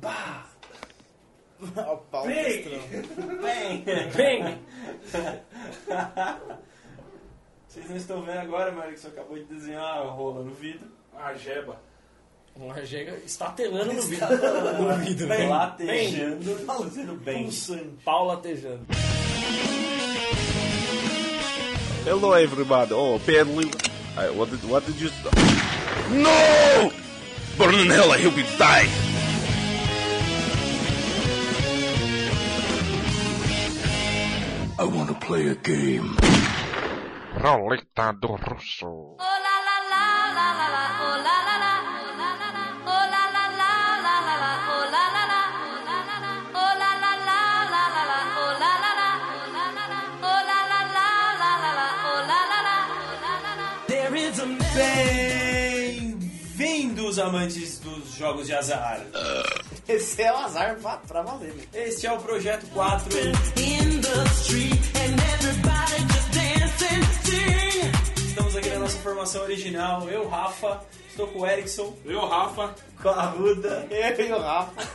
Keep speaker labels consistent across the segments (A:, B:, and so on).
A: Bah!
B: O pau
A: Bem! Bem!
C: Bem,
A: Vocês não estão vendo agora, mas que você acabou de desenhar a rola no vidro.
D: A jeba.
C: uma jega estatelando no vidro. no vidro.
A: Bem,
C: Bem,
A: latejando, fazendo bem.
B: Pulsante.
C: pau latejando.
E: Hello, everybody. Oh, badly. I, what did what did you? No! Burn in hell! I hope you die. I want to play a game.
F: Roleta do Russo.
G: Oh
A: Bem-vindos, amantes dos jogos de azar.
B: Esse é o azar pra, pra valer. né?
A: Este é o Projeto 4. Estamos aqui na nossa formação original. Eu, Rafa, estou com o Erickson,
D: Eu, Rafa.
A: com a Ruda
B: Eu e o Rafa.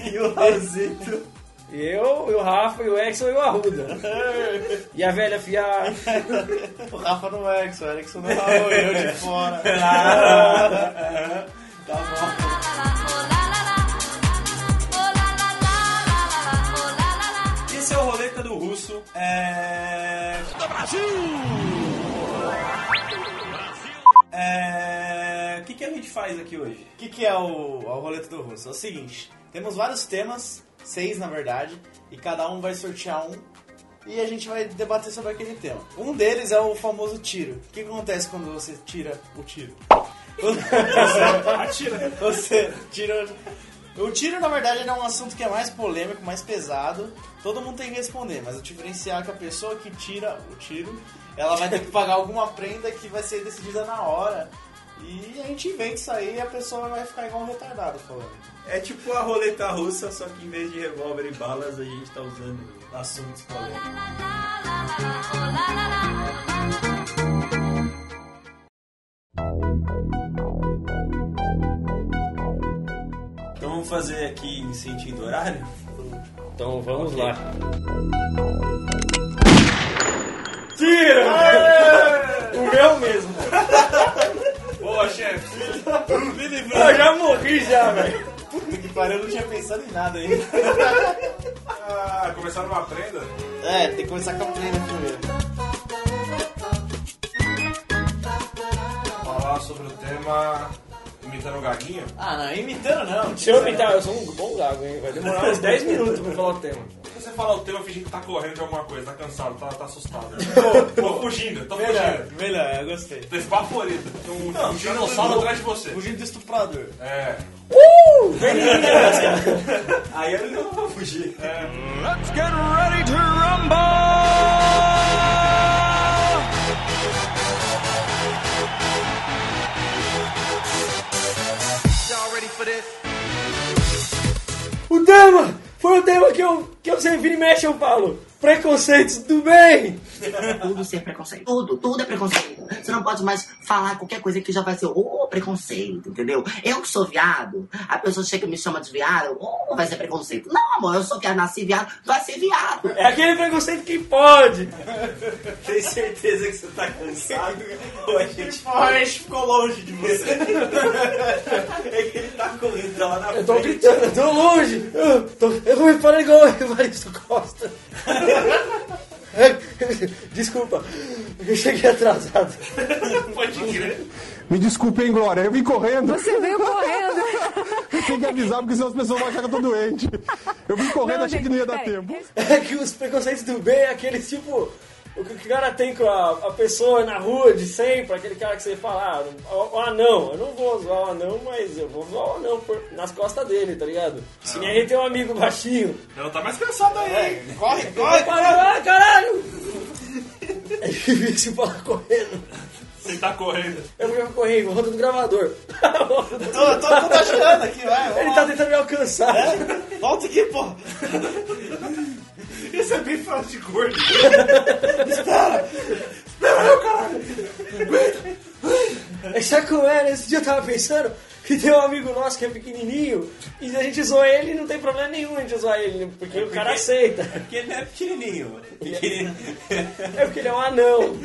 A: e o Raulzito.
C: Eu, e o Rafa, e o Exxon e o Arruda. E a velha fiar.
B: O Rafa no Exo, o Erickson no Raul, eu de fora.
A: Tá bom. Esse é o Roleta do Russo. É... Do Brasil! É... O que, que a gente faz aqui hoje?
B: O que, que é o, o roleta do russo? É o seguinte, temos vários temas, seis na verdade, e cada um vai sortear um e a gente vai debater sobre aquele tema. Um deles é o famoso tiro. O que, acontece quando você tira o tiro?
D: Atira.
B: Você tira. O tiro, na verdade, é um assunto que é mais polêmico, mais pesado. Todo mundo tem que responder, mas o diferencial é que a pessoa que tira o tiro, ela vai ter que pagar alguma prenda que vai ser decidida na hora. E a gente inventa isso aí e a pessoa vai ficar igual um retardado falando.
A: É tipo a roleta russa, só que em vez de revólver e balas, a gente tá usando assuntos polêmicos. Então vamos fazer aqui em sentido horário?
C: Então vamos lá.
A: O meu mesmo.
D: Boa, chefe.
C: Eu já morri já, velho.
B: Puta que pariu, eu não tinha pensado em nada ainda.
D: Ah, começar numa prenda?
B: É, tem que começar com a prenda primeiro.
D: Falar sobre o tema imitando o gaguinho.
B: Ah, não, imitando não.
C: Se eu imitar, eu sou um bom gago, hein? Vai demorar uns 10 minutos pra falar o tema.
D: Falar o tema, fingir que tá correndo de alguma coisa, tá cansado, tá, tá assustado. tô fugindo, tô
B: Melhor,
D: fugindo.
B: melhor, eu gostei.
D: Tô esbaforido. Tem um, um dinossauro atrás de você.
B: Fugindo do estuprador.
D: É.
A: Aí eu não vou fugir.
F: Let's get ready to rumble!
C: O tema! Foi o tema que eu, que eu sempre mexe, eu falo. Preconceitos do bem!
H: Tudo ser preconceito. Tudo, tudo é preconceito. Você não pode mais falar qualquer coisa que já vai ser, oh, preconceito, entendeu? Eu que sou viado, a pessoa chega e me chama de viado, oh, vai ser preconceito. Não, amor, eu sou viado, nasci viado, vai ser viado.
C: É aquele preconceito que pode!
A: Tem certeza que você tá cansado? Ou a gente,
B: a gente ficou longe de você.
A: é que ele tá correndo lá na
C: Eu tô
A: frente.
C: gritando, eu tô longe! Eu, tô, eu vou me parar igual o Evaristo Costa. Desculpa, eu cheguei atrasado.
D: Pode crer.
I: Me desculpe, hein, Glória. Eu vim correndo.
J: Você veio correndo.
I: Tem que avisar, porque senão as pessoas vão achar que eu tô doente. Eu vim correndo,
J: Não,
I: achei
J: gente,
I: que não ia dar tempo.
C: É que os preconceitos do bem é aqueles tipo. O que o cara tem com a, a pessoa na rua de sempre, aquele cara que você fala, ah, o, o anão, eu não vou zoar o anão, mas eu vou zoar o anão por- nas costas dele, tá ligado? Se nem a gente tem um amigo baixinho.
D: Ela tá mais cansada aí. hein?
B: Corre, corre.
C: parar lá, caralho! É difícil falar correndo.
D: Você tá correndo.
C: Eu vou correr, vou rodando o gravador.
B: Tô, tô, tô ajudando aqui, vai.
C: Ele tá tentando me alcançar.
B: Volta aqui, pô.
D: Isso é bem fácil de gordo.
C: É sabe como era? Esse dia eu tava pensando, que tem um amigo nosso que é pequenininho e a gente zoa ele e não tem problema nenhum a gente zoar ele, porque, o cara aceita.
A: Porque ele não é pequenininho. Pequenininho.
C: É porque ele é um anão.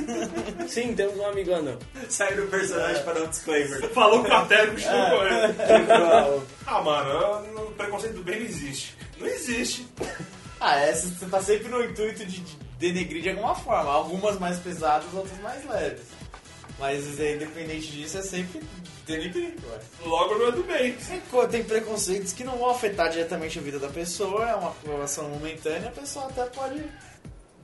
C: Sim, temos um amigo anão.
A: Sai do personagem para dar um disclaimer.
D: Falou com a tela e continuou correndo. Ah, mano, o preconceito do bem não existe. Não existe.
B: Ah, essa você tá sempre no intuito de de denegrir de alguma forma. Algumas mais pesadas, outras mais leves. Mas é, independente disso, é sempre denegrir, ué.
D: Logo não é do bem.
B: Tem co- Tem preconceitos que não vão afetar diretamente a vida da pessoa, é uma aprovação momentânea, a pessoa até pode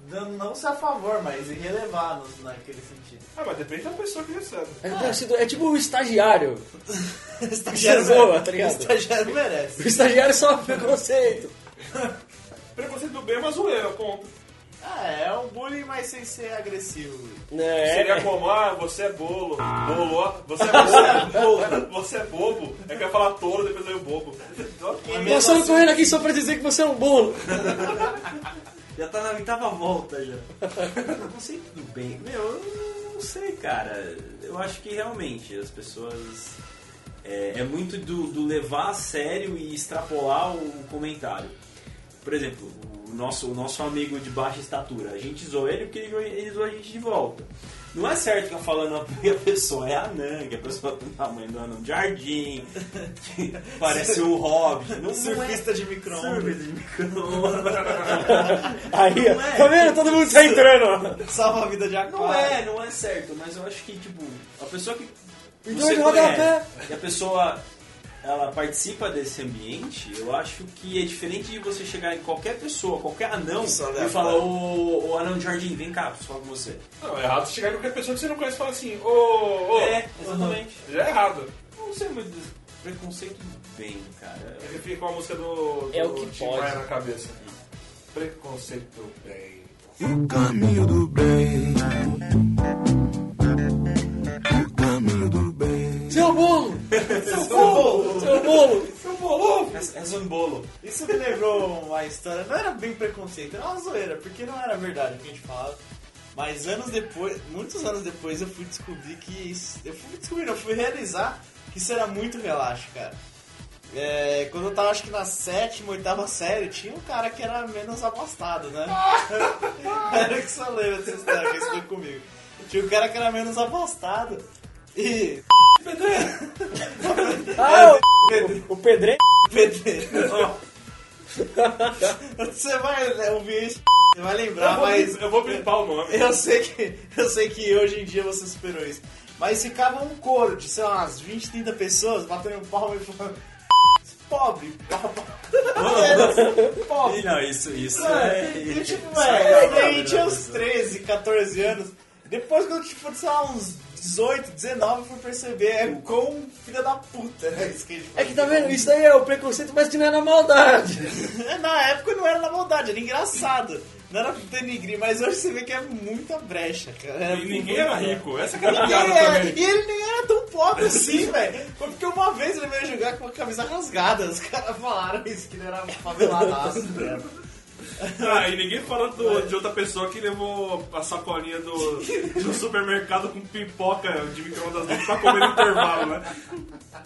B: não, ser a favor, mas relevar nos- naquele sentido.
D: Ah, mas depende da pessoa que recebe.
C: É, é tipo o estagiário.
B: O estagiário, mere-
C: tá ligado?
B: o estagiário merece.
C: O estagiário sofre preconceito.
D: Preconceito do bem é uma zoeira, ponto.
B: Ah, é um bullying, mas sem ser agressivo.
C: É,
D: Seria como, ah, você é bolo. Bolo, ó. Você é bobo. você é bobo. É que eu ia falar touro, depois veio bobo. Ok.
C: Passando correndo aqui só pra dizer que você é um bolo.
A: Já tá na oitava volta já. Preconceito do bem. Meu, eu não sei, cara. Eu acho que realmente as pessoas. É, é muito do, do levar a sério e extrapolar o comentário. Por exemplo, o nosso, o nosso amigo de baixa estatura. A gente zoou ele porque ele, zoou- ele a gente de volta. Não é certo ficar falando que a pessoa é anã, que a pessoa tem o tamanho do anão de jardim, que parece um hobbit. Não, não é
B: Surfista de micro-ondas.
A: Surfista de micro-ondas.
C: Aí.
A: Não é.
C: Tá vendo? Todo mundo tá entrando.
B: Salva a vida de
A: Não
B: aquário.
A: é, não é certo, mas eu acho que, tipo, a pessoa que
C: Então
A: você conhece e a pessoa ela participa desse ambiente, eu acho que é diferente de você chegar em qualquer pessoa, qualquer anão, e falar, ô, ô anão de jardim, vem cá, preciso falar com você.
D: Não, é errado você chegar em qualquer pessoa que você não conhece e falar assim, ô, ô.
A: É, exatamente.
D: Já é errado.
A: Não sei muito preconceito bem, cara.
D: Ele fica com a música do, do
C: É o que
D: Tim
C: pode.
D: Maia na cabeça. Preconceito do bem.
J: O caminho do bem.
C: Seu bolo! Seu bolo! Seu bolo!
B: Seu bolo!
A: É, é um bolo.
B: Isso me lembrou uma história, não era bem preconceito, era uma zoeira, porque não era verdade o que a gente falava. Mas anos depois, muitos anos depois, eu fui descobrir que isso. Eu fui descobrir, não, eu fui realizar que isso era muito relaxo, cara. É, quando eu tava acho que na sétima, oitava série, tinha um cara que era menos abastado, né? era que só lembra dessa história que estudou comigo. Tinha um cara que era menos abastado. E.
C: Ah, o, o pedreiro.
B: Pedreiro. Você vai ouvir isso, você vai lembrar,
D: Eu vou,
B: mas
D: eu vou blipar o nome.
B: eu sei que eu sei que hoje em dia você superou isso. Mas ficava um coro de, sei lá, umas 20, 30 pessoas batendo palma e falando pobre, pobre.
A: Não, isso, isso
B: É,
A: é...
B: e, tipo,
A: isso é
B: velho,
A: legal,
B: eu tinha
A: né,
B: uns
A: pessoa?
B: 13, 14 anos. Depois, quando eu tipo, sei lá, uns 18, 19, eu fui perceber é, quão filha da puta né, isso que a gente
C: É que tá vendo? Isso daí é o preconceito, mas que não é na maldade.
B: Na época não era na maldade, era engraçado. Não era denigrir, mas hoje você vê que é muita brecha, cara. Era
D: E ninguém era rico. Essa que é a
B: era-
D: também.
B: E ele nem era tão pobre assim, velho. Foi porque uma vez ele veio jogar com a camisa rasgada. Os caras falaram isso, que ele era faveladaço, velho.
D: Ah, e ninguém falando do- de outra pessoa que levou a sacolinha do, do supermercado com pipoca de micro-ondas dentro pra comer no intervalo, né?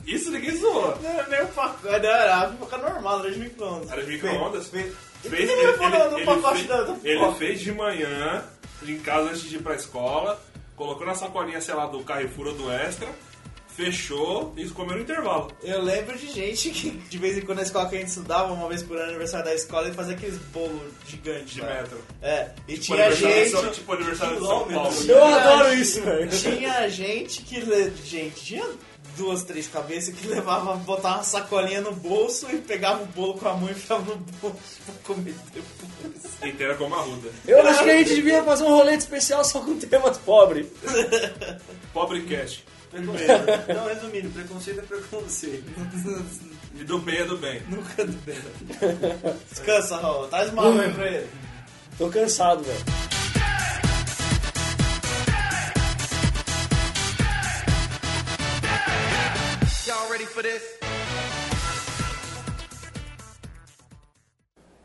D: Isso ninguém zoou.
B: Não era nem o pacote, era pipoca normal, era de micro-ondas.
D: Era de micro-ondas?
B: Fez-
D: Fez,
B: Ele
D: ele, ele- fez, ele fez de manhã, em casa antes de ir pra escola, colocou na sacolinha, sei lá, do Carrefour ou do Extra, fechou e comeu no intervalo.
B: Eu lembro de gente que, de vez em quando na escola que a gente estudava, uma vez por ano, aniversário da escola, ele fazia aqueles bolos gigantes.
D: De
B: lá.
D: metro.
B: É, e
D: Tipo
B: tinha gente.
D: São- tipo aniversário de São Paulo.
C: Eu
B: Tinha
C: adoro isso, velho.
B: Tinha gente que. Gente, tinha duas, três cabeças que levava, botava uma sacolinha no bolso e pegava o bolo com a mão e ficava no bolso pra comer depois.
D: Inteira como a ruda.
C: Eu acho que a gente devia fazer um rolete especial só com temas.
D: Pobre cash.
A: Preconceito. Não, resumindo, preconceito é preconceito.
D: E do bem é do bem.
B: Nunca do bem. Descansa, Raul. Traz uma água aí pra ele.
C: Tô cansado, velho.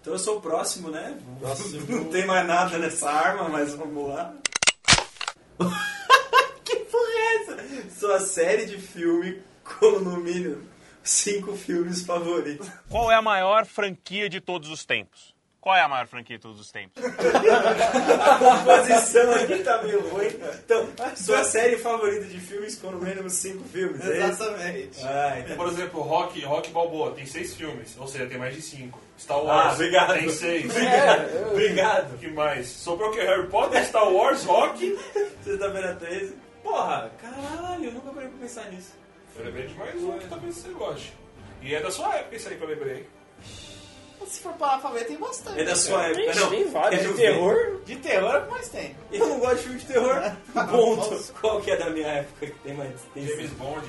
A: Então eu sou o próximo, né? Não tem mais nada nessa arma, mas vamos lá. Sua série de filme como no mínimo cinco filmes favoritos.
K: Qual é a maior franquia de todos os tempos? Qual é a maior franquia de todos os tempos?
A: A composição aqui tá meio ruim. Então, sua série favorita de filmes com no mínimo cinco filmes, é isso?
B: Exatamente.
A: Ah, então.
D: Por exemplo, Rock, Rock Balboa tem seis filmes, ou seja, tem mais de cinco. Star
A: Ah,
D: Wars
A: obrigado.
D: tem seis.
A: Obrigado.
D: O que mais? Sobrou o que? Harry Potter, Star Wars, Rock.
A: Sexta-feira 13. Porra, caralho, eu nunca parei pra pensar nisso.
D: Eu lembrei de mais um que talvez você goste. E é da sua época isso aí que eu lembrei.
B: Se for parar pra ver, tem bastante.
A: É da sua época,
C: Tem,
A: não.
C: tem vários.
A: quero
C: De terror.
B: De terror é o que mais tem.
A: Eu não gosto de filme de terror. Ponto. Qual que é da minha época que tem mais? Tem
D: James Bond,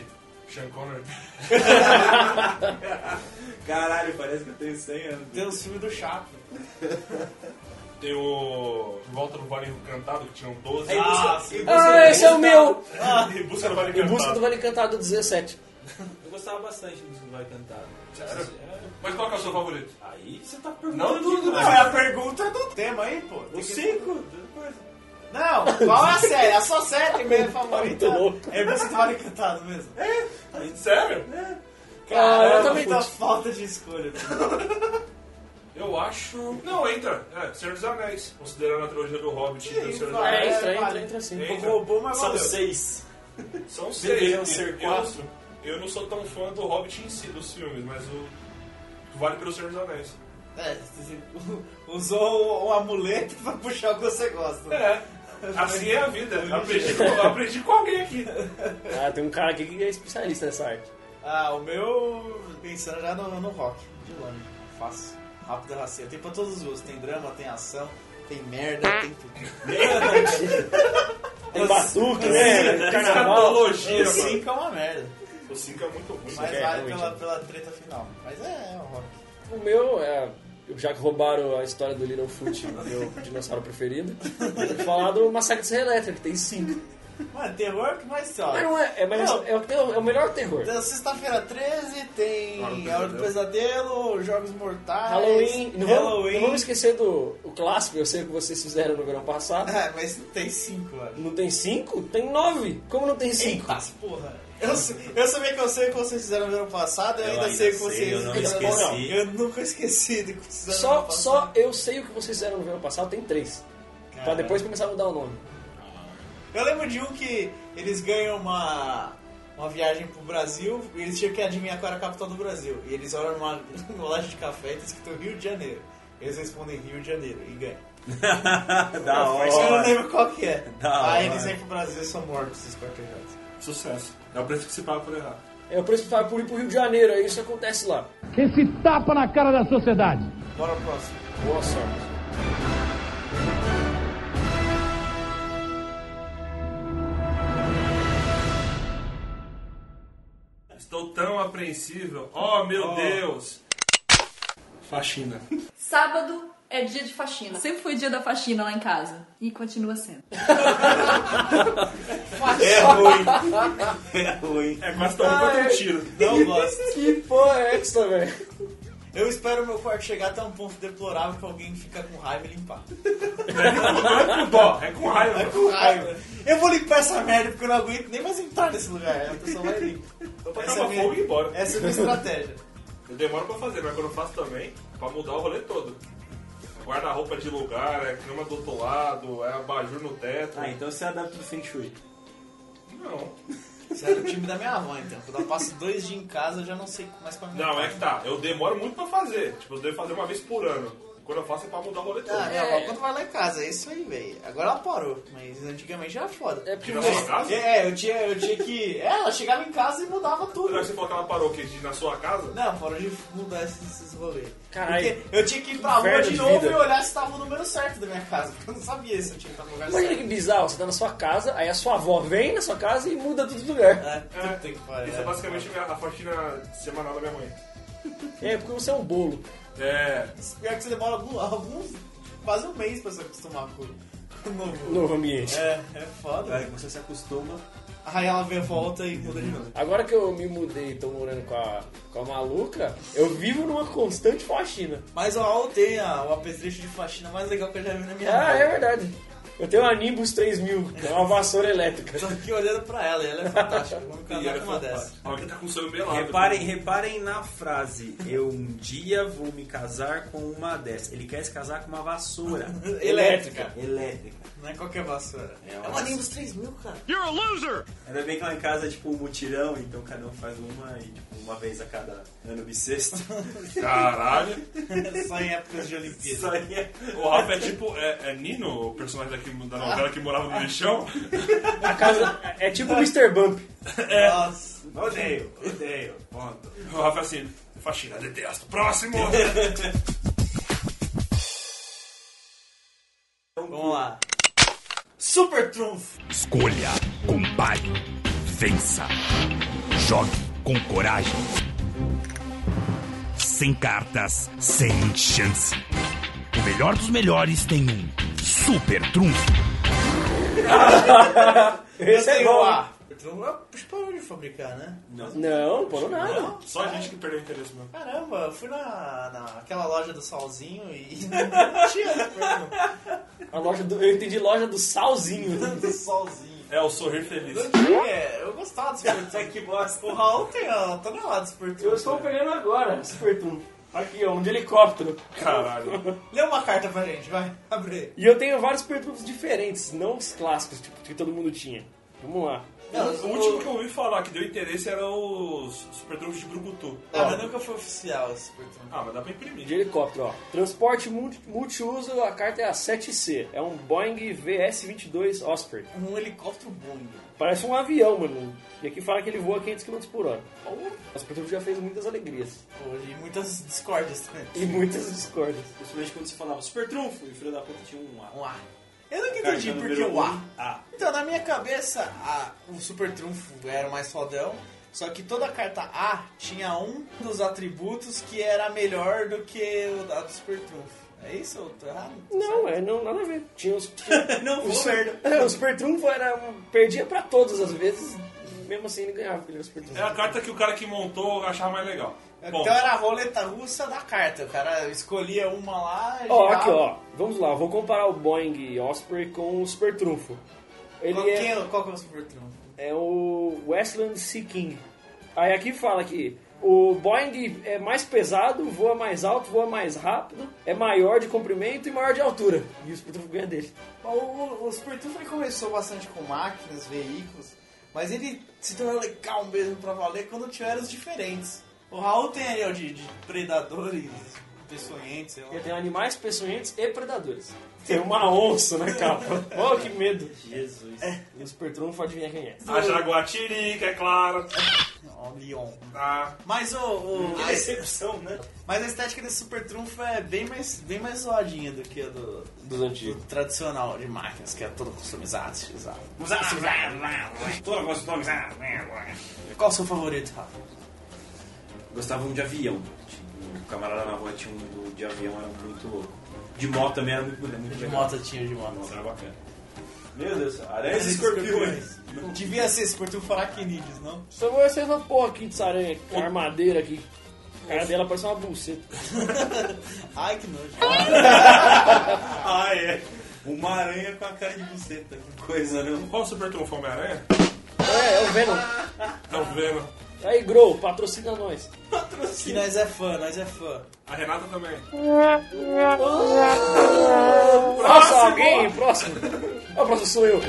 D: Sean Connery.
A: Caralho, parece que eu tenho 100 anos.
B: Tem os filmes do Chapo.
D: Tem o De Volta no Vale Encantado, que tinham 12.
A: Aí você-
B: Ah,
A: e você-
C: Ah, esse é o meu!
D: Em Busca do Vale
C: Em
D: Encantado.
C: busca do Vale Encantado 17.
A: Eu gostava bastante do Vai Cantar.
D: Sério? Mas qual que é o seu favorito?
A: Aí você tá
D: Não
A: perguntando
D: tudo,
A: tudo,
B: Não, é a pergunta do tema aí, pô. Tem
A: cinco? Depois.
B: Não, qual é a série? A sua série mesmo favorita é Busca do Vale Encantado mesmo.
D: Sério?
C: Ah, eu
B: Cara,
C: também
B: muita falta de escolha.
D: Eu acho. Não, entra. É, Senhor dos Anéis. Considerando a trilogia do Hobbit e do Senhor dos
B: vai.
C: É,
D: Anéis.
C: entra, entra, entra sim.
D: Entra.
B: Roubou, mas
A: São
B: valeu.
A: seis.
D: São seis.
A: Deveriam
D: Eu-
A: ser
D: eu-
A: quatro.
D: Eu, não sou tão fã do Hobbit em si, dos filmes, mas o. Vale pelo Senhor dos Anéis.
B: É, usou o amuleto pra puxar o que você gosta.
D: É. Assim é a vida. Aprendi com, aprendi com alguém aqui.
C: Ah, tem um cara aqui que é especialista nessa arte.
B: Ah, o meu. Pensando já no, no rock, de longe. Fácil. Rápido e rasteiro. Tem pra todos os gostos. Tem drama, tem ação, tem merda, tem tudo.
C: Tem batuque, né? Carnaval.
D: Escatologia,
B: O
D: mano.
B: 5 é uma merda.
D: O 5 é muito ruim.
B: Mas
C: é,
B: vale pela, pela treta final. Mas é, é o rock.
C: O meu é. Já que roubaram a história do Littlefoot, meu dinossauro preferido, eu vou falar do Massacre de Serra Elétrica, que tem cinco.
B: Mano, terror que mais ó.
C: Mas não é, é, mas
B: Não.
C: é, o, é o melhor terror.
B: Então, Sexta-feira 13 tem
D: Hora do
B: A Hora do Pesadelo, Jogos Mortais.
C: Halloween. Não vamos,
B: Halloween.
C: não vamos esquecer do o clássico, eu sei que vocês fizeram no verão passado.
B: É, mas tem cinco, mano.
C: Não tem cinco? Tem nove. Como não tem cinco?
B: Eita, porra. Eu, eu sabia que eu sei o que vocês fizeram no ano passado, eu,
A: Eu
B: ainda,
A: ainda
B: sei o que vocês
A: eu não
B: fizeram no
A: esqueci.
B: ano- Eu nunca esqueci do que vocês fizeram no
C: Só,
B: ano passado.
C: só eu sei o que vocês fizeram no verão passado, tem três. Pra
B: Caramba.
C: depois começar a mudar o nome.
B: Eu lembro de um que eles ganham uma, uma viagem pro Brasil e eles tinham que adivinhar qual era a capital do Brasil. E eles olham numa, numa loja de café e tá escrito Rio de Janeiro. Eles respondem Rio de Janeiro e ganham.
A: da
B: Mas eu não
A: hora.
B: lembro qual que é.
A: Da
B: Aí
A: hora.
B: eles vêm pro Brasil e são mortos, esquartejados.
D: Sucesso. É o preço que se paga por errar.
C: É o preço que por ir pro Rio de Janeiro, aí isso acontece lá.
I: Esse tapa na cara da sociedade.
B: Bora pro próximo.
C: Boa sorte.
D: Tão apreensível. Oh, meu Deus. Faxina.
L: Sábado é dia de faxina. Sempre foi dia da faxina lá em casa. E continua sendo.
A: É ruim. É ruim.
D: É quase tão ruim quanto um tiro.
B: Não gosto.
C: Que porra é essa, velho?
B: Eu espero meu quarto chegar até um ponto deplorável que alguém fica com raiva e limpar.
D: Não é com dó, é com raiva.
B: É com raiva. Eu vou limpar essa merda porque eu não aguento nem mais entrar nesse lugar. A pessoa vai limpar.
D: Vou
B: é minha-
D: fogo e ir embora.
B: Essa é a minha estratégia.
D: Eu demoro pra fazer, mas quando eu faço também, pra mudar o rolê todo. Guarda-roupa de lugar, é cama do outro lado, é abajur no teto.
A: Ah, então você adapta do Feng Shui.
D: Não.
B: Isso era o time da minha avó, então. Quando eu passo dois dias em casa, eu já não sei mais pra mim.
D: Não, é que tá. Eu demoro muito pra fazer. Tipo, eu devo fazer uma vez por ano. Quando eu faço é pra mudar o rolê todo.
B: Ah, minha avó quando vai lá em casa, é isso aí, velho. Agora ela parou, mas antigamente era foda.
C: É porque
D: Na sua casa?
B: É, eu tinha, eu tinha que. É, ela chegava em casa e mudava tudo.
D: Será que você falou que ela parou que de- na sua casa?
B: Não, parou de mudar esses, esses rolês.
C: Caralho.
B: Porque eu tinha que ir pra rua
C: Inferno
B: de
C: de
B: novo
C: vida.
B: e olhar se tava o número certo da minha casa. Porque eu não sabia se eu tinha que estar no lugar
C: Imagina
B: certo.
C: que bizarro, você tá na sua casa, aí a sua avó vem na sua casa e muda tudo de lugar.
B: É, puta que pariu.
D: Isso é basicamente a minha- a faxina semanal da minha mãe.
C: É, porque você é um bolo.
D: É.
B: Pior que você demora algum- alguns. quase um mês pra se acostumar com o novo.
C: Novo ambiente.
B: É, é foda.
A: Aí você se acostuma.
B: Aí ela vem volta e muda de novo.
C: Agora que eu me mudei e tô morando com a, com a maluca, eu vivo numa constante faxina.
B: Mas tem a- o apetrecho de faxina mais legal que eu já vi na minha
C: Ah,
B: vida.
C: é verdade. Eu tenho uma Nimbus 3000, que é uma vassoura elétrica.
B: Tô aqui olhando pra ela e ela é fantástica. Vamos casar com uma dessa.
D: Alguém tá com o sonho melado.
A: Reparem, reparem na frase. Eu um dia vou me casar com uma dessa. Ele quer se casar com uma vassoura.
B: Elétrica.
A: Elétrica.
B: Não é qualquer vassoura.
A: É
B: É
A: uma
B: uma Nimbus 3000, cara.
K: You're a loser!
A: Ainda bem que lá em casa é tipo um mutirão, então cada um faz uma e tipo uma vez a cada ano bissexto.
D: Caralho.
B: Só em épocas de Olimpíada.
A: Aí é-
D: O Rafa é tipo. É, é Nino, o personagem daqui da novela que morava no lixão?
C: A casa é tipo o Mr. Bump.
B: Nossa.
A: Odeio, odeio.
D: Ponto. O Rafa é assim. Faxina, detesto. Próximo!
B: Vamos lá. Super trunfo.
M: Escolha, compare, vença. Jogue com coragem. Sem cartas, sem chance. O melhor dos melhores tem um super trunfo.
C: Esse é
B: A. Super trunfo. Eu parou de fabricar, né?
A: Não.
C: Não, pô, não nada.
D: Só a gente que perdeu o interesse mesmo.
B: Caramba, eu fui na, naquela loja do Salzinho e não tinha.
C: A loja do, eu entendi loja do salzinho.
B: do Solzinho.
D: É o sorrir feliz.
B: Tinha, eu gostava do super trunfo.
A: que bosta.
B: O Raul tem ó, tonelada de super trunfo.
C: Eu estou pegando agora, Super Trunfo. Aqui, ó, um de helicóptero.
D: Caralho.
B: Lê uma carta pra gente, vai. Abre.
C: E eu tenho vários Super Trunfos diferentes, não os clássicos, tipo, que todo mundo tinha. Vamos lá.
B: Não,
D: o último que eu ouvi falar que deu interesse era os Super Trunfos de Brucutu.
B: Ah, mas nunca foi oficial esse super trunfo.
D: Ah, mas dá pra imprimir.
C: De helicóptero, ó. Transporte multi- multiuso, a carta é a 7C. É um Boeing VS-22 Osprey.
B: Um helicóptero Boeing.
C: Parece um avião, mano. E aqui fala que ele voa 500 km por hora. O Super Trunfo já fez muitas alegrias.
B: Hoje, e muitas discórdias também.
C: E muitas discórdias.
A: Principalmente quando você falava super trunfo e o filho da puta tinha um A.
B: Um A. Eu nunca entendi por que o A.
A: A.
B: Então, na minha cabeça, a- o Super Trunfo era o mais fodão. Só que toda carta A tinha um dos atributos que era melhor do que o da do Super Trunfo. É isso? Eu tô errado?
C: Não, é não, nada a ver. Tinha os.
A: Não,
C: os,
A: falou merda.
C: é, o Super Trunfo era. um- perdia pra todas as vezes. Mesmo assim ele ganhava, porque ele era Super Trunfo.
D: É a carta que o cara que montou achava mais legal. Bom,
B: Então era a roleta russa da carta. O cara escolhia uma lá e
C: Ó,
B: girava.
C: aqui, ó. Vamos lá, vou comparar o Boeing Osprey com o Super Trunfo. Ele
B: Qual,
C: é,
B: quem- qual que é o Super Trunfo?
C: é o Westland Sea King. Aí aqui fala que o Boeing é mais pesado, voa mais alto, voa mais rápido, é maior de comprimento e maior de altura. E o Super Trunfo ganha dele.
B: O, o, o Super Trunfo começou bastante com máquinas, veículos, mas ele se tornou legal mesmo pra valer quando tiveram os diferentes. O Raul tem aí ó, de, de predadores, peçonhentos, sei lá.
C: Ele tem animais peçonhentos e predadores. Tem uma onça na capa. oh, que medo.
A: Jesus.
C: E o Super Trunfo, adivinha quem é?
D: a Jaguatirica, é claro.
B: Ó, Leon.
D: Ah,
B: Mas o, o-
A: Que decepção, né?
B: mas a estética desse Super Trunfo é bem mais, bem mais zoadinha do que a do,
C: Dos
B: do
C: antigos.
B: tradicional de máquinas, que é todo customizado, estilizado.
A: Toda customizada.
B: Qual o seu favorito, Rafa?
A: Gostavam de avião. Tipo, o camarada na rua tinha um de avião, era muito louco. De moto também era muito, muito
B: De
A: legal.
B: moto tinha de moto.
A: Era bacana. Meu Deus, aranhas e escorpiões.
B: Devia ser Super Trunfo aracnídeos, não?
C: Só vou ser essa porra aqui de aranha, com armadeira aqui. A cara dela parece uma buceta.
B: Ai, que nojo.
A: Ah, é. Uma aranha com a cara de buceta. Que coisa, não?
D: qual o Super Trunfo Homem-Aranha?
C: É, é o Venom.
D: Tá vendo?
C: Aí, Grow, patrocina nós.
B: Que nós é fã, nós é fã.
D: A Renata também.
C: Próximo, alguém? Próximo. Ah, o próximo sou eu.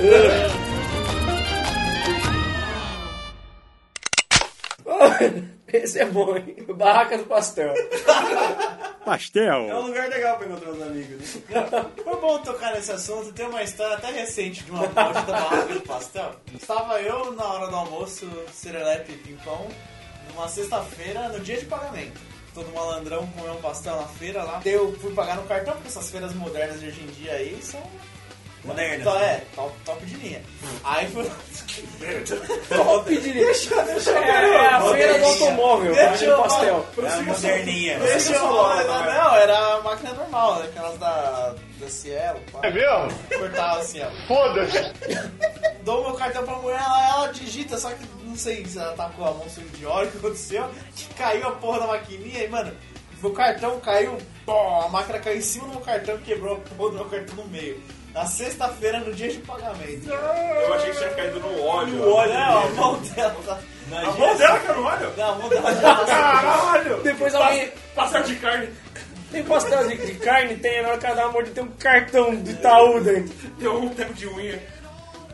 C: Esse é bom, hein? Barraca do Pastel.
E: Pastel.
A: É um lugar legal pra encontrar os amigos. Né?
B: Foi bom tocar nesse assunto. Tem uma história até recente de uma maldita barraca de pastel. Estava eu na hora do almoço, serelepe e pimpão, numa sexta-feira, no dia de pagamento. Todo malandrão comeu um pastel na feira lá. Eu fui pagar no cartão, porque essas feiras modernas de hoje em dia aí são.
A: Moderna.
B: Então, é, top, top de linha. Aí fui.
C: Top de lixo. É, é a feira do automóvel,
B: Deixa eu-
C: pastel.
A: É a moderninha.
B: Deixa eu falar, não, era a máquina normal, aquelas da, da Cielo. pá.
F: É mesmo?
B: Cortava a Cielo.
F: Foda-se.
B: Dou meu cartão pra mulher, ela, ela digita, só que não sei se ela tá com a mão suja de óleo, o que aconteceu, que caiu a porra da maquininha e, mano, meu cartão caiu, pô, a máquina caiu em cima do meu cartão e quebrou a porra do meu cartão no meio. Na sexta-feira, no dia de pagamento.
D: Eu achei que tinha caído no óleo.
B: No óleo, não, a mão dela tá...
D: A mão dela caiu no óleo?
B: Não, a mão dela já tá...
D: Caralho!
C: Depois alguém.
D: Pastel de carne.
C: Tem pastel de, de carne, tem, na hora que ela dá uma mordida, tem um cartão do Itaú dentro.
D: Deu um tempo de unha.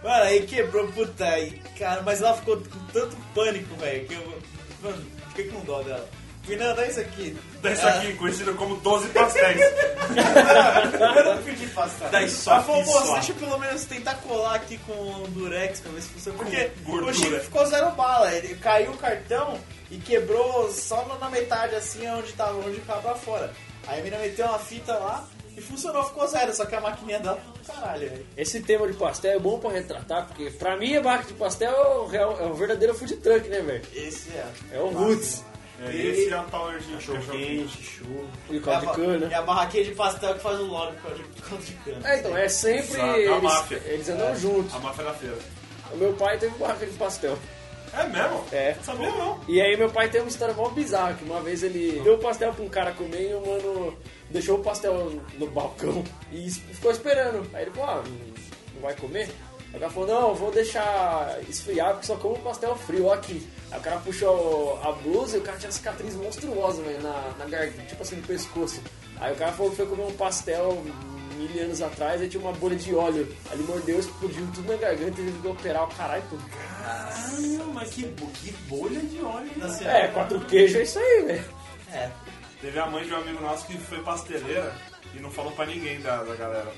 B: Mano, aí quebrou, puta, aí, cara, mas ela ficou com tanto pânico, velho, que eu, mano, fiquei com dó dela. Falei, não, dá isso aqui.
D: Desse
B: Ela-
D: aqui, conhecido como 12 pastéis.
B: eu não pedi pastel.
A: Dá isso
B: Ela
A: aqui
B: falou, moço,
A: só.
B: deixa eu pelo menos tentar colar aqui com o durex pra ver se funciona. Porque
D: gordura.
B: o Chico ficou zero bala, ele caiu o cartão e quebrou só na- metade, assim, onde tava, onde ficava pra fora. Aí a menina meteu uma fita lá e funcionou, ficou zero, só que a maquininha dela, caralho, velho.
C: Esse tema de pastel é bom pra retratar, porque pra mim a marca de pastel é o, real- é o verdadeiro food truck, né, velho?
B: Esse é.
C: É o Roots.
D: É, esse é o Tower de
A: Cachorro quente, churro.
C: E
B: É
C: caldo
B: a,
C: de cana.
B: é a barraquinha de pastel que faz o logo com caldo de- caldo de cana.
C: É, então, é sempre.
D: Exato, a
C: Eles,
D: máfia.
C: eles andam
D: É,
C: juntos.
D: A máfia da feira.
C: O meu pai teve barraca de pastel.
D: É mesmo?
C: É.
D: Sabia não.
C: E aí meu pai tem uma história mó bizarra, que uma vez ele deu o pastel pra um cara comer e o mano deixou o pastel no balcão e ficou esperando. Aí ele falou, ah, não vai comer? O cara falou, não, vou deixar esfriar porque só como pastel frio, ó aqui. Aí o cara puxou a blusa e o cara tinha cicatriz monstruosa, velho, na, na garganta, tipo assim, no pescoço. Aí o cara falou que foi comer um pastel mil anos atrás, aí tinha uma bolha de óleo. Aí ele mordeu, explodiu tudo na garganta e ele que operar o caralho tudo.
A: Caralho, mas que, que bolha de óleo. Né?
C: É, quatro queijos é isso aí, velho.
B: É.
D: Teve a mãe de um amigo nosso que foi pasteleira e não falou pra ninguém da, da galera.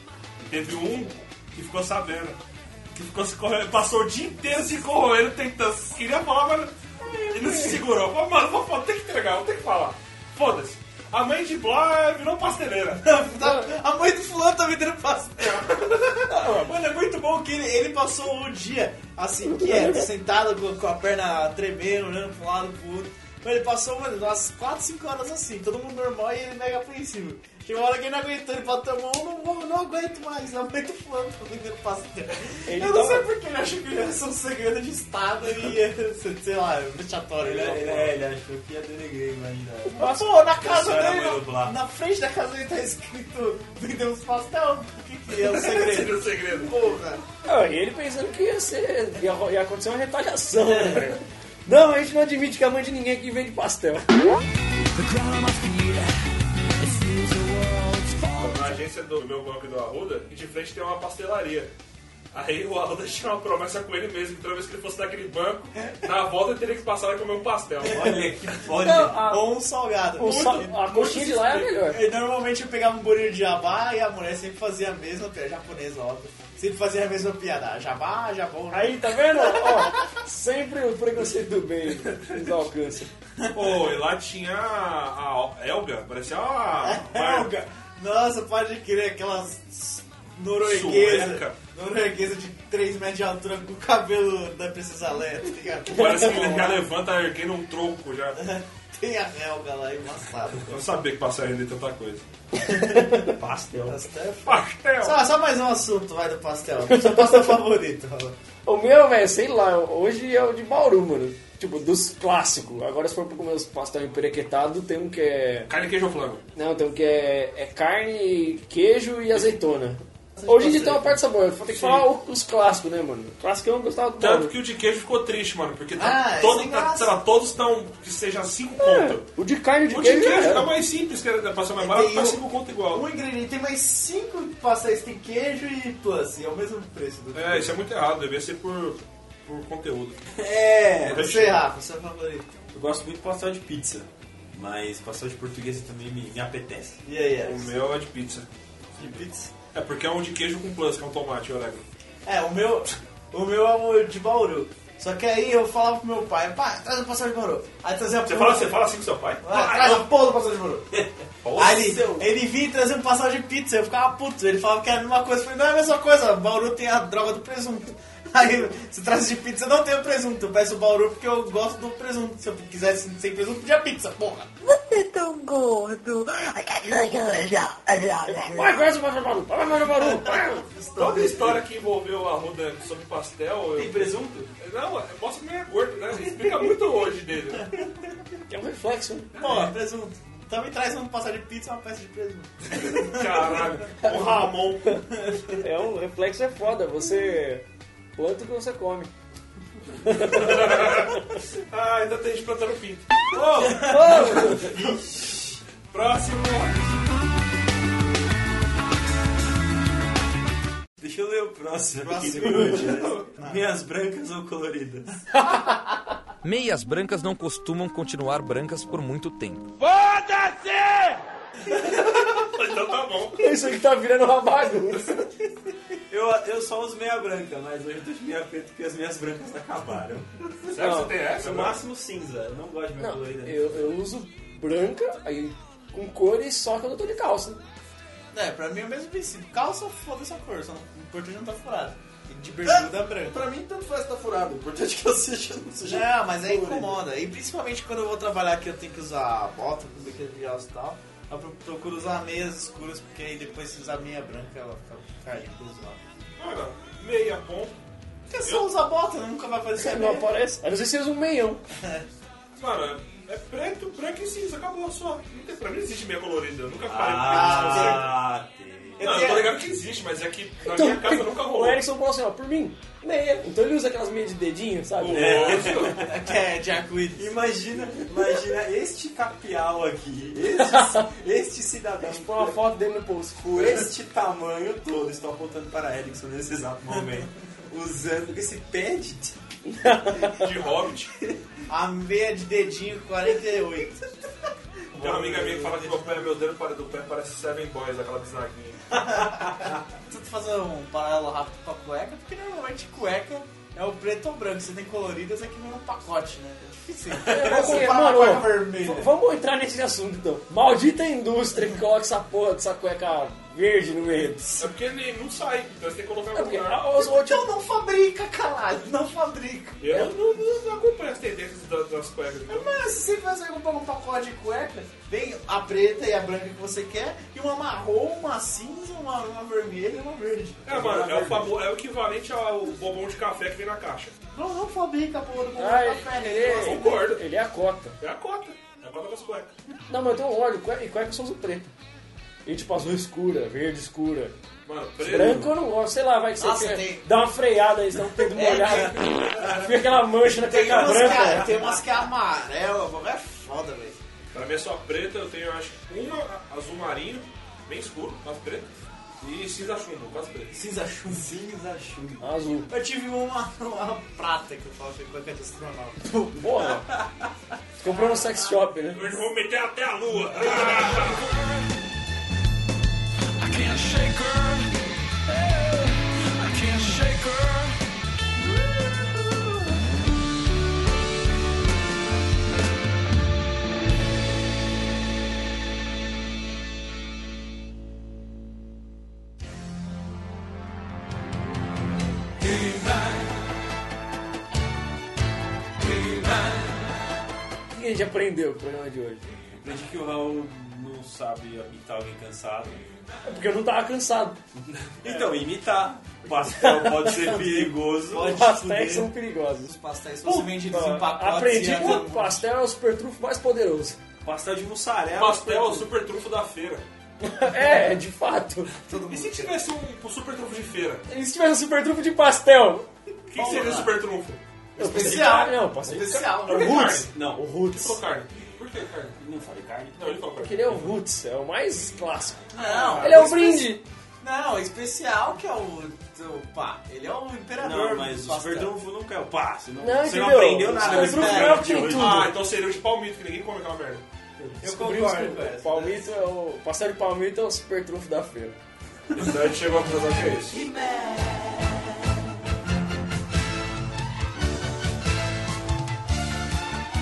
D: E teve um que ficou sabendo. Que ficou se corroendo, passou o dia inteiro se corroendo, tentando. Queria falar, mas ele não se segurou. Falou, mano, vou, vou ter que entregar, vou ter que falar. Foda-se. A mãe de Blá virou pasteleira.
B: A mãe do fulano tá vendendo pastel. Mano, é muito bom que ele, ele passou o dia assim, quieto, sentado com, com a perna tremendo, olhando pra um lado pro outro. Mas ele passou, mano, umas 4, 5 horas assim, todo mundo normal e ele mega apreensivo. Chegou uma hora que ele não aguentou, ele bateu a mão, não, vou- não aguento mais, a mãe do fulano vendendo pastel.
C: Ele
B: Eu não
C: tava-
B: sei porque ele achou que ia ser um segredo de estado e sei lá, vexatório.
A: Ele,
B: né?
A: ele, é, ele achou que ia denegrir, imagina.
B: Mas, pô, na casa dele, na, na frente da casa dele tá escrito vendemos pastel. O que, que é o segredo?
D: Seria o segredo.
B: Porra.
C: Ah, e ele pensando que ia ser. ia, ia acontecer uma retaliação, né, velho? Não, a gente não admite que a mãe de ninguém aqui vende pastel.
D: Na agência do meu banco do Arruda, e de frente tem uma pastelaria. Aí o Arruda tinha uma promessa com ele mesmo, que toda vez que ele fosse daquele banco, na volta ele teria que passar lá e comer um pastel.
A: Olha que
C: Não,
A: olha.
C: a,
B: Ou um salgado.
C: o sa- a coxinha de lá é a melhor.
B: E normalmente eu pegava um bolinho de jabá e a mulher sempre fazia a mesma piada, japonesa, óbvio. Sempre fazia a mesma piada. Jabá, jabá.
C: Aí, tá vendo? Ó, sempre o preconceito do bem nos alcança.
D: Pô, e lá tinha a, a Elga, parecia uma.
B: Helga. Nossa, pode crer, aquelas norueguesas.
D: Sueca.
B: Norueguesa de 3 metros de altura com o cabelo da Princesa Leia, tá ligado?
D: Parece que ele já levanta erguendo um tronco já.
B: Tem a Helga lá embaçada.
D: Eu não sabia que pastel render tanta coisa.
C: Pastel.
B: Pastel.
D: Pastel!
B: Só, só mais um assunto, vai, do pastel. Seu pastel favorito.
C: O meu, velho, sei lá, hoje é o de Bauru, mano. Tipo, dos clássicos. Agora se for pra comer os pastel emperequetado, tem um que é.
D: Carne, queijo ou flango?
C: Não, tem um que é, é carne, queijo e azeitona. Hoje em dia tem uma parte de sabor, tem que
D: Sim.
C: falar o- os clássicos, né, mano? Clássico eu não gostava
D: Tanto
C: todo.
D: que o de queijo ficou triste, mano, porque
B: Ah,
D: tá
B: é
D: todo, tá, sei lá, todos estão que seja 5 conto.
C: O de carne e de
D: O de
C: queijo,
D: queijo
C: era.
D: é o mais simples, que era passar mais barato,
B: o-
D: 5 conto igual.
B: Um ingrediente, tem mais 5 pastéis, tem queijo e plus, e é o mesmo preço do
D: É, isso é muito errado, devia ser por, por conteúdo.
B: É,
D: Deixa
B: você,
D: eu-
B: Rafa, seu favorito.
A: Eu gosto muito de pastel de pizza. Mas pastel de portuguesa também me, me apetece.
B: E aí,
D: O
B: Alex?
D: meu é de pizza.
B: De pizza?
D: É porque é um de queijo com plus, que é um tomate e orégano.
B: É, o meu, o meu é o de Bauru. Só que aí eu falava pro meu pai, pai, traz o pastel de Bauru. Aí trazia
D: Você
B: porra-
D: fala, você fala assim com seu pai?
B: Ah, traz a porra do pastel de Bauru. Aí ele,
D: seu-
B: ele vinha trazer um pastel de pizza, eu ficava puto. Ele falava que era a mesma coisa. Eu falei, não é a mesma coisa, Bauru tem a droga do presunto. Aí, se traz de pizza, não tem o presunto. Eu peço o Bauru porque eu gosto do presunto. Se eu quisesse sem presunto, pedia pizza, porra.
H: Você é tão gordo.
C: Vai, conhece o Bauru, vai, vai, Bauru.
D: Toda história que envolveu a Ruda sobre pastel.
B: Tem
D: Eu...
B: presunto?
D: Não, mostra que ele é gordo, né? Explica muito hoje dele.
C: É um reflexo, né?
B: Porra, presunto. Então me traz um passar de pizza e uma peça de presunto.
D: Caralho, o Ramon.
C: É um reflexo é foda, você planta o que você come.
D: Ah, ainda tem gente plantando pinto.
C: Oh!
D: Próximo.
A: Deixa eu ler o próximo. aqui
B: Próximo.
A: né? Meias brancas ou coloridas?
N: Meias brancas não costumam continuar brancas por muito tempo.
D: Então tá bom.
C: Isso aqui tá virando uma bagunça.
A: Eu, só uso meia branca, mas hoje eu tô de meia preta porque as meias brancas acabaram.
D: Será que você tem essa?
A: No
D: mano?
A: máximo cinza. Eu não gosto de meia
C: Não,
A: colorida.
C: eu, eu uso branca, aí com cores só quando eu tô de calça.
B: É, pra mim é o mesmo princípio. Calça, foda-se a cor, só não, o importante não tá furado. E de bermuda branca.
A: Pra mim, tanto faz tá furado. O importante é que eu seja, não seja.
B: Não, mas aí
A: colorido.
B: incomoda. E principalmente quando eu vou trabalhar aqui, eu tenho que usar bota, com biquíni de alça e tal. Eu pro- procuro usar meias escuras, porque aí depois se usar meia branca, ela fica caindo pro
D: Cara, meia ponto.
B: Porque se eu usar bota, nunca vai aparecer
C: Não
B: meia.
C: aparece. A não ser se você usa um meião.
D: Mano, é preto, branco e cinza, acabou só. Não tem, pra mim não existe meia colorida. Eu nunca parei
A: Ah,
D: de
A: tem.
D: Ver. Não, eu tô ligado que existe, mas é que na
C: Então,
D: minha casa nunca
C: o
D: rolou.
C: Erickson falou assim, ó, por mim, meia. Então ele usa aquelas meias de dedinho, sabe?
D: É.
B: Que é de arco-íris.
A: Imagina, imagina este capial aqui, este, este cidadão
C: Põe uma foto dele no post.
A: com este tamanho todo, estou apontando para Erickson nesse exato momento, usando esse pé de
D: De hobbit.
B: A meia de dedinho 48.
D: Tem uma amiga minha que fala que meu pé, meu dedo para do pé parece Seven Boys, aquela bisnaguinha.
B: Tento fazer um paralelo rápido com a cueca, porque normalmente cueca é o preto ou branco. Você tem coloridas, é que nem um pacote, né? É difícil.
C: É,
B: fala
C: mano,
B: cueca
C: ó,
B: vermelha.
C: vamos entrar nesse assunto então. Maldita indústria que coloca essa porra dessa cueca verde no meio.
D: É porque ele não sai, então você tem que colocar
C: É porque,
D: lugar.
C: os-
B: Então não fabrica, caralho. Não fabrica.
D: Eu não, não, não acompanho as tendências das, das cuecas. Então.
B: Mas se você vai comprar um pacote de cueca, vem a preta e a branca que você quer, e uma marrom, uma cinza, uma, uma vermelha e uma verde.
D: É, mano, é o, famo- é o equivalente ao bobão de café que vem na caixa.
B: Não, não fabrica a porra do
C: Ah,
B: de café. né?
C: ele,
D: Concordo.
C: ele é a cota.
D: É a cota. É a cota das cuecas.
C: Não, mas eu tenho óleo, cueca, e cueca eu só uso preto. E tipo azul escura, verde escura.
D: Mano, preto.
C: Branco eu não gosto, sei lá, vai que você
B: Nossa,
C: quer
B: tem-
C: dar uma freada aí, você tá um peito molhado. Fica aquela mancha na
B: Tem umas,
C: branca.
B: que, é- tem umas que é amarela, o bagulho é foda, velho.
D: Pra mim é só preta, eu tenho acho que uma azul marinho, bem escuro, quase preto, e cinza chumbo, quase preto.
B: Cinza chumbo.
A: cinza chumbo.
C: Azul.
B: Eu tive uma, uma prata que eu falo que é cueca de astronauta.
C: Porra. Comprou no sex shop, né?
D: Eu vou meter até a lua.
C: O gente aprendeu no programa de hoje?
A: Aprendi que o Raul sabe imitar alguém cansado.
C: É porque eu não tava cansado.
A: Então, imitar. Pastel pode ser perigoso.
B: Pode
C: Pastéis
B: fuder.
C: são perigosos.
B: Os pastéis fossem vendidos em pacotes.
C: Aprendi que
B: era-
C: o pastel é o super trufo mais poderoso.
A: Pastel de mussarela.
D: Pastel é o super trunfo da feira.
C: É, de fato.
D: E se tivesse um, um super trunfo de feira?
C: E se tivesse um super trufo de pastel?
D: O que seria o super trunfo?
B: Especial.
C: Não, pastel
B: Especial.
C: O
D: que
C: Roots.
A: Não,
C: O Roots.
D: Carne. Por que carne?
A: não falei carne.
D: Não, ele falou
C: Porque
D: carne.
C: ele é o Roots, é o mais clássico.
B: Não,
C: Ele é o
B: espe-
C: brinde.
B: Não, especial que é o, o pá. Ele é o imperador.
A: Não, mas o super trufo nunca é o pá. Você não,
C: Não,
A: você não
C: entendeu?
A: aprendeu
C: O
A: nada
C: super
A: programa
C: é o que
A: hoje.
C: tudo.
D: Ah, então seria o de palmito, que ninguém come aquela merda.
B: Eu
C: Descobrimos
B: concordo
C: o palmito é o pastel de palmito é o super trufo da feira.
D: Então a gente chegou conclusão que é isso.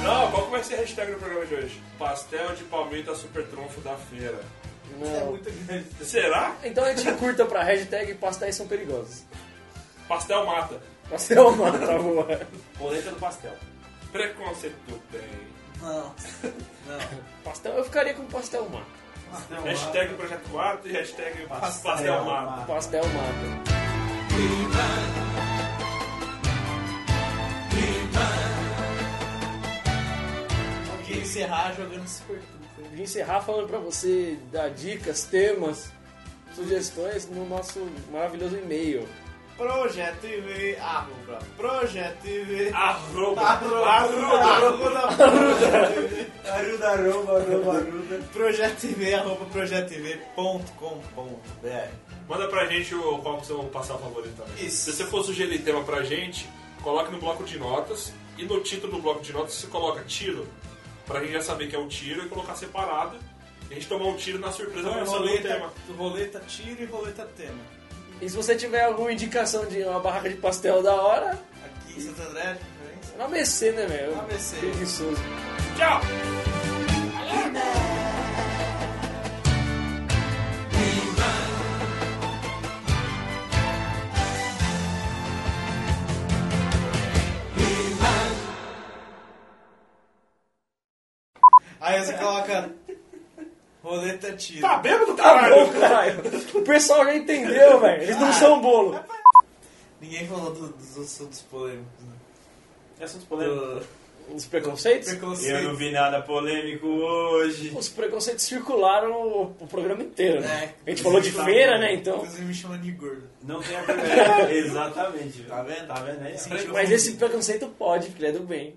D: Não, qual que vai ser a hashtag do programa de hoje? Pastel de palmito a super trunfo da feira.
B: É
C: Não.
B: muito grande.
D: Será?
C: Então a gente curta pra hashtag pastéis são perigosos.
D: Pastel mata.
C: Pastel mata, boa.
A: Polenta do pastel.
D: Preconceito bem.
B: Não. Não.
C: Pastel, eu ficaria com pastel mata.
D: Hashtag Projeto Mata e hashtag Pastel, Mata.
C: Pastel mata.
B: Encerrar jogando Super.
C: De encerrar falando pra você dar dicas, temas, sugestões no nosso maravilhoso e-mail.
B: Projeto TV, arroba, Projeto TV,
D: Arroba,
B: arroba,
D: arroba,
B: arroba,
A: Aruda, arroba, arroba, aruda.
B: Projeto TV, arroba, projetotv.com.br.
D: Manda pra gente o, qual que o seu passar favorito também.
B: Isso.
D: Se você for sugerir tema pra gente, coloque no bloco de notas. E no título do bloco de notas você coloca tiro, pra gente já saber que é um tiro e colocar separado. E a gente tomar um tiro na surpresa
B: Então é
D: pensando no
B: roleta,
D: tema.
B: roleta tiro e roleta tema.
C: E se você tiver alguma indicação de uma barraca de pastel da hora,
B: Aqui em Santo André, de preferência.
C: na ABC, né, meu?
B: Na ABC.
C: Preguiçoso.
D: Tchau!
B: Aí você coloca roleta tiro.
D: Tá bêbado,
C: Tá
D: caralho?
C: bom, caralho. O pessoal já entendeu, velho. Eles não são bolo.
B: Ninguém falou do- dos assuntos polêmicos, né?
A: Assuntos polêmicos.
B: Do
C: Os preconceitos?
B: preconceito.
A: Eu não vi nada polêmico hoje.
C: Os preconceitos circularam o, o programa inteiro, né?
B: É,
C: a gente falou de feira, né? Então.
B: Inclusive me chamando de gordo.
A: Não tem a primeira. Exatamente.
B: Tá vendo?
A: Tá vendo aí?
B: Sentiu
C: Mas esse preconceito pode, porque ele é do bem.